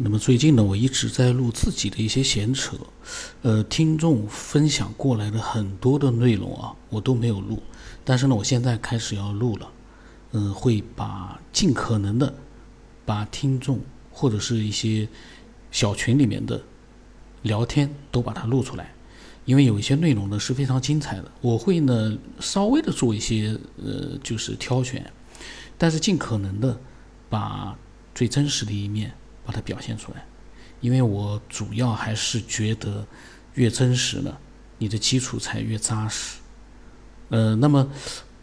那么最近呢，我一直在录自己的一些闲扯，呃，听众分享过来的很多的内容啊，我都没有录，但是呢，我现在开始要录了，嗯，会把尽可能的把听众或者是一些小群里面的聊天都把它录出来，因为有一些内容呢是非常精彩的，我会呢稍微的做一些呃就是挑选，但是尽可能的把最真实的一面。把它表现出来，因为我主要还是觉得越真实呢，你的基础才越扎实。呃，那么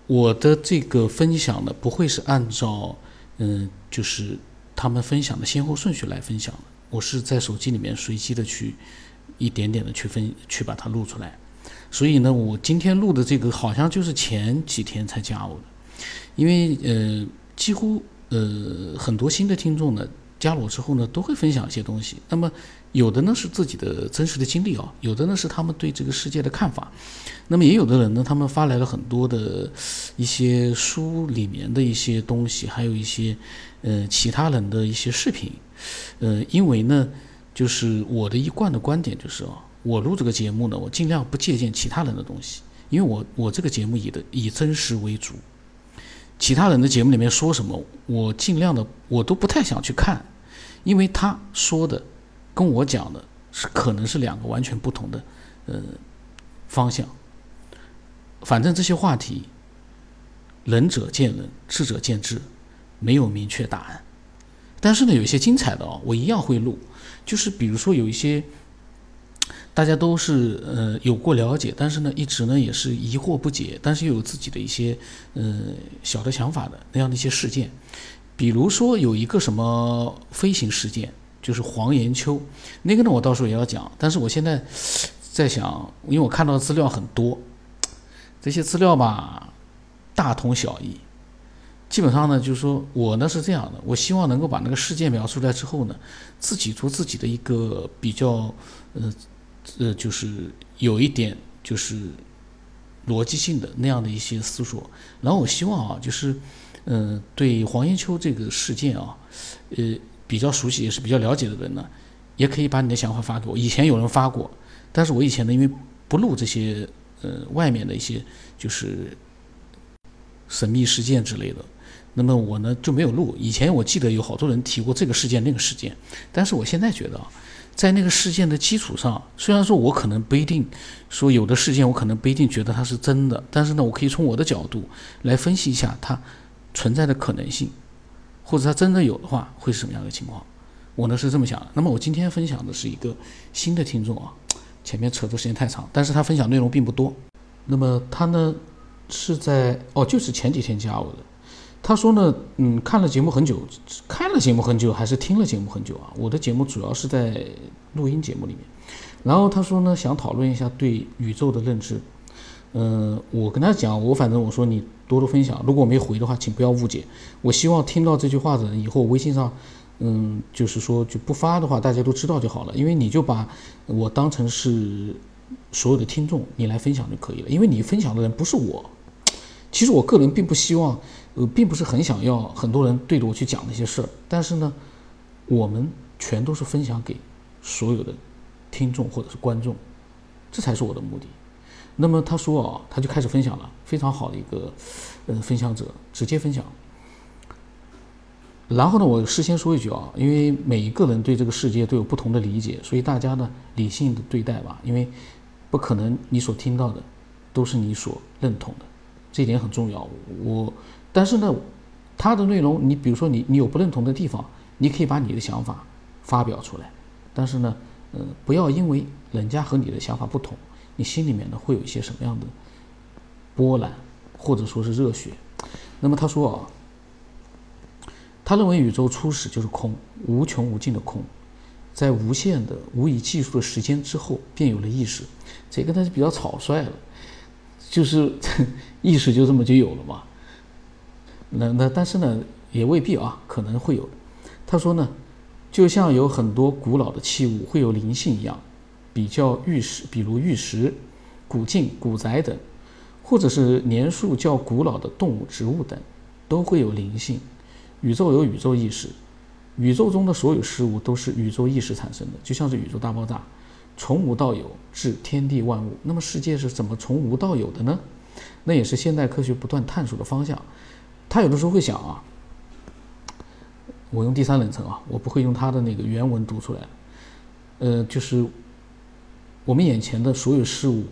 我的这个分享呢，不会是按照嗯，就是他们分享的先后顺序来分享的，我是在手机里面随机的去一点点的去分去把它录出来。所以呢，我今天录的这个好像就是前几天才加我的，因为呃，几乎呃很多新的听众呢。加了我之后呢，都会分享一些东西。那么，有的呢是自己的真实的经历啊，有的呢是他们对这个世界的看法。那么，也有的人呢，他们发来了很多的一些书里面的一些东西，还有一些呃其他人的一些视频。呃，因为呢，就是我的一贯的观点就是啊，我录这个节目呢，我尽量不借鉴其他人的东西，因为我我这个节目以的以真实为主。其他人的节目里面说什么，我尽量的我都不太想去看。因为他说的，跟我讲的是可能是两个完全不同的，呃，方向。反正这些话题，仁者见仁，智者见智，没有明确答案。但是呢，有一些精彩的哦，我一样会录。就是比如说有一些大家都是呃有过了解，但是呢一直呢也是疑惑不解，但是又有自己的一些呃小的想法的那样的一些事件。比如说有一个什么飞行事件，就是黄延秋，那个呢我到时候也要讲。但是我现在在想，因为我看到资料很多，这些资料吧大同小异，基本上呢就是说我呢是这样的，我希望能够把那个事件描述出来之后呢，自己做自己的一个比较，呃呃就是有一点就是逻辑性的那样的一些思索，然后我希望啊就是。嗯，对黄延秋这个事件啊，呃，比较熟悉也是比较了解的人呢，也可以把你的想法发给我。以前有人发过，但是我以前呢，因为不录这些呃外面的一些就是神秘事件之类的，那么我呢就没有录。以前我记得有好多人提过这个事件那个事件，但是我现在觉得啊，在那个事件的基础上，虽然说我可能不一定说有的事件我可能不一定觉得它是真的，但是呢，我可以从我的角度来分析一下它。存在的可能性，或者它真的有的话，会是什么样的情况？我呢是这么想的。那么我今天分享的是一个新的听众啊，前面扯的时间太长，但是他分享内容并不多。那么他呢是在哦，就是前几天加我的。他说呢，嗯，看了节目很久，看了节目很久，还是听了节目很久啊？我的节目主要是在录音节目里面。然后他说呢，想讨论一下对宇宙的认知。嗯，我跟他讲，我反正我说你多多分享，如果我没回的话，请不要误解。我希望听到这句话的人以后微信上，嗯，就是说就不发的话，大家都知道就好了。因为你就把我当成是所有的听众，你来分享就可以了。因为你分享的人不是我，其实我个人并不希望，呃，并不是很想要很多人对着我去讲那些事儿。但是呢，我们全都是分享给所有的听众或者是观众，这才是我的目的。那么他说啊，他就开始分享了，非常好的一个，呃，分享者直接分享。然后呢，我事先说一句啊，因为每一个人对这个世界都有不同的理解，所以大家呢理性的对待吧，因为不可能你所听到的都是你所认同的，这一点很重要。我，但是呢，他的内容，你比如说你你有不认同的地方，你可以把你的想法发表出来，但是呢，呃，不要因为人家和你的想法不同。你心里面呢会有一些什么样的波澜，或者说是热血？那么他说啊，他认为宇宙初始就是空，无穷无尽的空，在无限的无以计数的时间之后便有了意识。这个他是比较草率了，就是 意识就这么就有了嘛。那那但是呢也未必啊，可能会有。他说呢，就像有很多古老的器物会有灵性一样。比较玉石，比如玉石、古镜、古宅等，或者是年数较古老的动物、植物等，都会有灵性。宇宙有宇宙意识，宇宙中的所有事物都是宇宙意识产生的，就像是宇宙大爆炸，从无到有，至天地万物。那么世界是怎么从无到有的呢？那也是现代科学不断探索的方向。他有的时候会想啊，我用第三人称啊，我不会用他的那个原文读出来。呃，就是我们眼前的所有事物，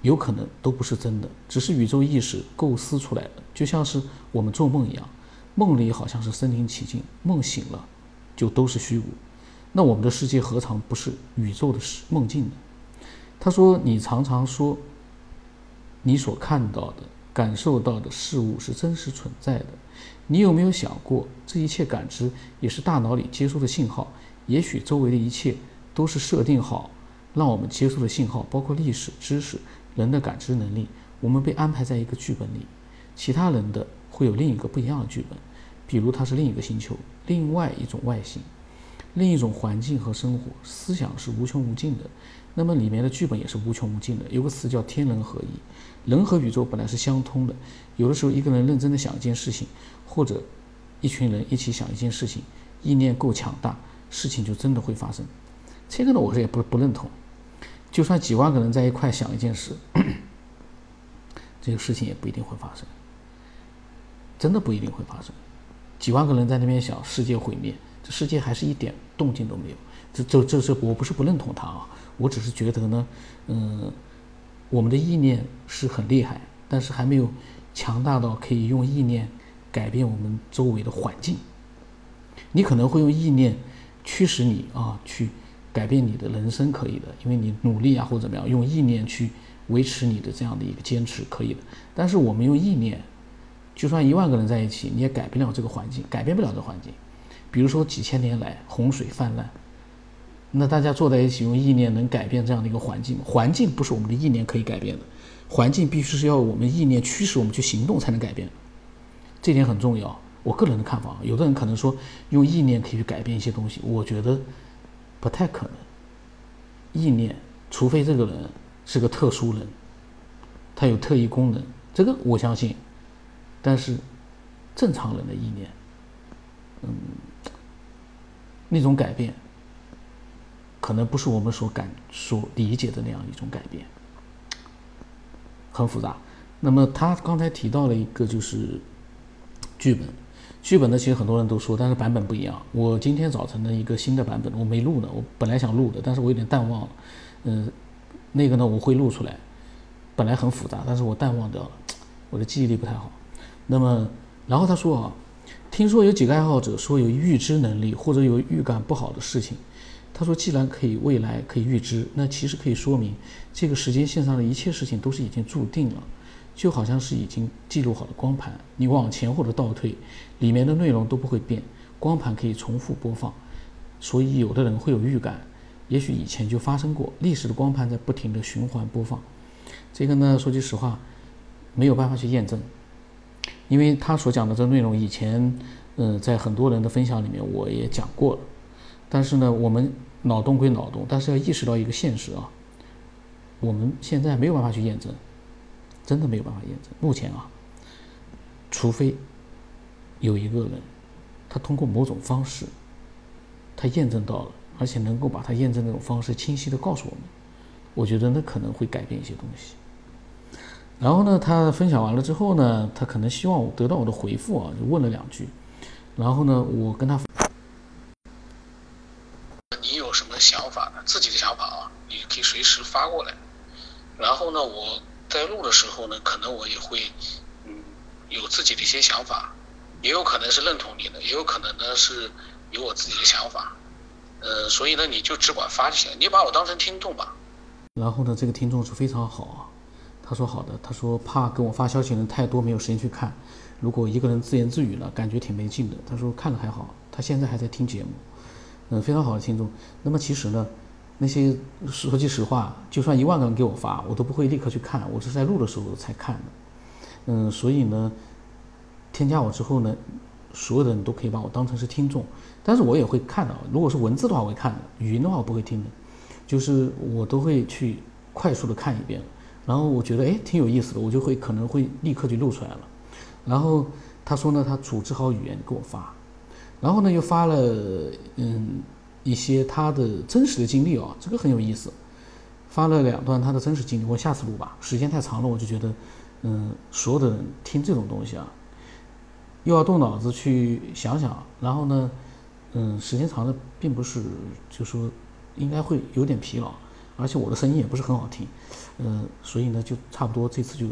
有可能都不是真的，只是宇宙意识构思出来的，就像是我们做梦一样。梦里好像是身临其境，梦醒了就都是虚无。那我们的世界何尝不是宇宙的梦境呢？他说：“你常常说，你所看到的、感受到的事物是真实存在的。你有没有想过，这一切感知也是大脑里接收的信号？也许周围的一切都是设定好让我们接触的信号，包括历史、知识、人的感知能力。我们被安排在一个剧本里，其他人的。”会有另一个不一样的剧本，比如它是另一个星球，另外一种外形，另一种环境和生活。思想是无穷无尽的，那么里面的剧本也是无穷无尽的。有个词叫天人合一，人和宇宙本来是相通的。有的时候一个人认真的想一件事情，或者一群人一起想一件事情，意念够强大，事情就真的会发生。这个呢，我是也不不认同。就算几万个人在一块想一件事，这个事情也不一定会发生。真的不一定会发生，几万个人在那边想世界毁灭，这世界还是一点动静都没有。这这这是我不是不认同他啊，我只是觉得呢，嗯，我们的意念是很厉害，但是还没有强大到可以用意念改变我们周围的环境。你可能会用意念驱使你啊去改变你的人生，可以的，因为你努力啊或者怎么样，用意念去维持你的这样的一个坚持，可以的。但是我们用意念。就算一万个人在一起，你也改变不了这个环境，改变不了这环境。比如说几千年来洪水泛滥，那大家坐在一起用意念能改变这样的一个环境吗？环境不是我们的意念可以改变的，环境必须是要我们意念驱使我们去行动才能改变。这点很重要。我个人的看法，有的人可能说用意念可以去改变一些东西，我觉得不太可能。意念，除非这个人是个特殊人，他有特异功能，这个我相信。但是，正常人的意念，嗯，那种改变，可能不是我们所感所理解的那样一种改变，很复杂。那么他刚才提到了一个就是剧本，剧本呢，其实很多人都说，但是版本不一样。我今天早晨的一个新的版本，我没录呢，我本来想录的，但是我有点淡忘了。嗯，那个呢，我会录出来，本来很复杂，但是我淡忘掉了，我的记忆力不太好。那么，然后他说啊，听说有几个爱好者说有预知能力或者有预感不好的事情。他说，既然可以未来可以预知，那其实可以说明这个时间线上的一切事情都是已经注定了，就好像是已经记录好的光盘，你往前或者倒退，里面的内容都不会变，光盘可以重复播放。所以有的人会有预感，也许以前就发生过，历史的光盘在不停的循环播放。这个呢，说句实话，没有办法去验证。因为他所讲的这个内容，以前，嗯，在很多人的分享里面我也讲过了，但是呢，我们脑洞归脑洞，但是要意识到一个现实啊，我们现在没有办法去验证，真的没有办法验证。目前啊，除非有一个人，他通过某种方式，他验证到了，而且能够把他验证那种方式清晰的告诉我们，我觉得那可能会改变一些东西。然后呢，他分享完了之后呢，他可能希望我得到我的回复啊，就问了两句。然后呢，我跟他，你有什么想法呢？自己的想法啊，你可以随时发过来。然后呢，我在录的时候呢，可能我也会，嗯，有自己的一些想法，也有可能是认同你的，也有可能呢是有我自己的想法。呃，所以呢，你就只管发就行，你把我当成听众吧。然后呢，这个听众是非常好啊。他说好的，他说怕跟我发消息的人太多，没有时间去看。如果一个人自言自语了，感觉挺没劲的。他说看了还好，他现在还在听节目，嗯，非常好的听众。那么其实呢，那些说句实话，就算一万个人给我发，我都不会立刻去看，我是在录的时候才看的。嗯，所以呢，添加我之后呢，所有的人都可以把我当成是听众，但是我也会看的。如果是文字的话，我会看的；语音的话，我不会听的。就是我都会去快速的看一遍。然后我觉得哎挺有意思的，我就会可能会立刻就录出来了。然后他说呢，他组织好语言给我发。然然后呢又发了嗯一些他的真实的经历啊，这个很有意思，发了两段他的真实经历，我下次录吧，时间太长了，我就觉得嗯所有的人听这种东西啊，又要动脑子去想想，然后呢嗯时间长了并不是就说应该会有点疲劳，而且我的声音也不是很好听，嗯所以呢就差不多这次就